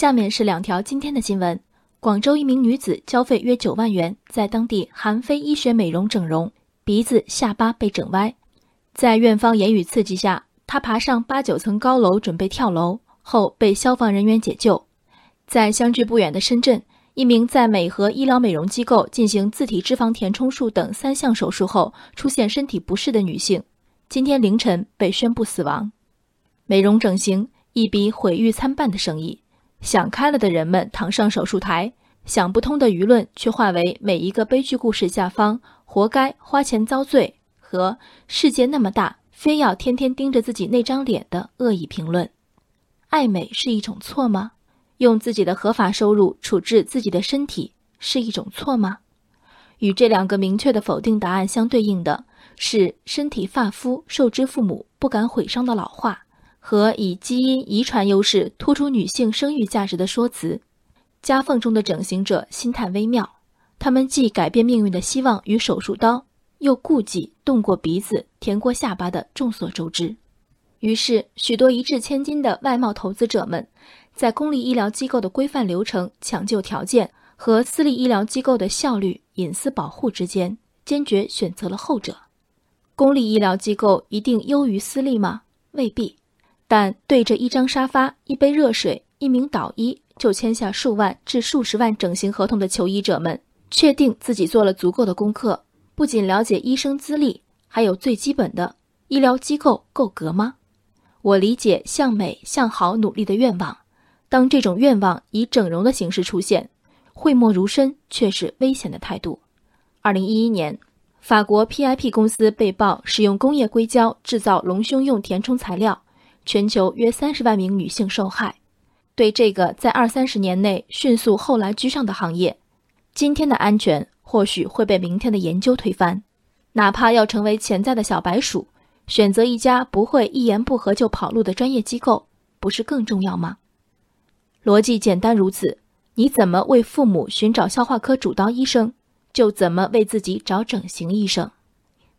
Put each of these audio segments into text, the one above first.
下面是两条今天的新闻：广州一名女子交费约九万元，在当地韩非医学美容整容，鼻子、下巴被整歪。在院方言语刺激下，她爬上八九层高楼准备跳楼，后被消防人员解救。在相距不远的深圳，一名在美和医疗美容机构进行自体脂肪填充术等三项手术后出现身体不适的女性，今天凌晨被宣布死亡。美容整形一笔毁誉参半的生意。想开了的人们躺上手术台，想不通的舆论却化为每一个悲剧故事下方“活该花钱遭罪”和“世界那么大，非要天天盯着自己那张脸”的恶意评论。爱美是一种错吗？用自己的合法收入处置自己的身体是一种错吗？与这两个明确的否定答案相对应的是“身体发肤受之父母，不敢毁伤”的老话。和以基因遗传优势突出女性生育价值的说辞，夹缝中的整形者心态微妙。他们既改变命运的希望与手术刀，又顾忌动过鼻子、填过下巴的众所周知。于是，许多一掷千金的外贸投资者们，在公立医疗机构的规范流程、抢救条件和私立医疗机构的效率、隐私保护之间，坚决选择了后者。公立医疗机构一定优于私立吗？未必。但对着一张沙发、一杯热水、一名导医，就签下数万至数十万整形合同的求医者们，确定自己做了足够的功课，不仅了解医生资历，还有最基本的医疗机构够格吗？我理解向美向好努力的愿望，当这种愿望以整容的形式出现，讳莫如深却是危险的态度。二零一一年，法国 PIP 公司被曝使用工业硅胶制造隆胸用填充材料。全球约三十万名女性受害。对这个在二三十年内迅速后来居上的行业，今天的安全或许会被明天的研究推翻。哪怕要成为潜在的小白鼠，选择一家不会一言不合就跑路的专业机构，不是更重要吗？逻辑简单如此。你怎么为父母寻找消化科主刀医生，就怎么为自己找整形医生。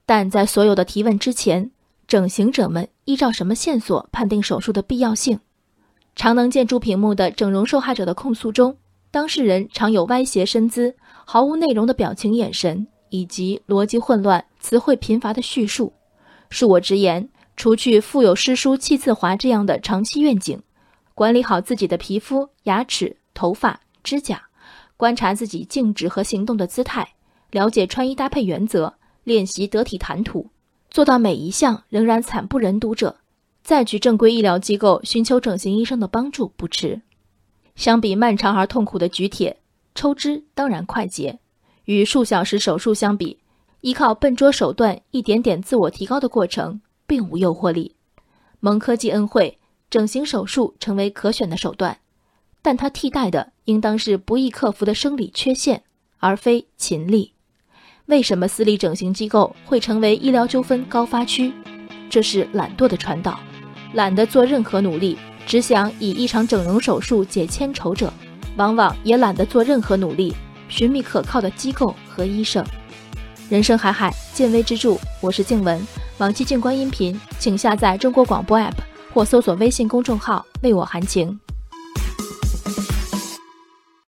但在所有的提问之前，整形者们依照什么线索判定手术的必要性？常能见诸屏幕的整容受害者的控诉中，当事人常有歪斜身姿、毫无内容的表情、眼神，以及逻辑混乱、词汇贫乏的叙述。恕我直言，除去腹有诗书气自华这样的长期愿景，管理好自己的皮肤、牙齿、头发、指甲，观察自己静止和行动的姿态，了解穿衣搭配原则，练习得体谈吐。做到每一项仍然惨不忍睹者，再去正规医疗机构寻求整形医生的帮助不迟。相比漫长而痛苦的举铁、抽脂，当然快捷；与数小时手术相比，依靠笨拙手段一点点自我提高的过程并无诱惑力。蒙科技恩惠，整形手术成为可选的手段，但它替代的应当是不易克服的生理缺陷，而非勤力。为什么私立整形机构会成为医疗纠纷高发区？这是懒惰的传导，懒得做任何努力，只想以一场整容手术解千愁者，往往也懒得做任何努力，寻觅可靠的机构和医生。人生海海，见微知著。我是静文，往期静观音频，请下载中国广播 app 或搜索微信公众号“为我含情”。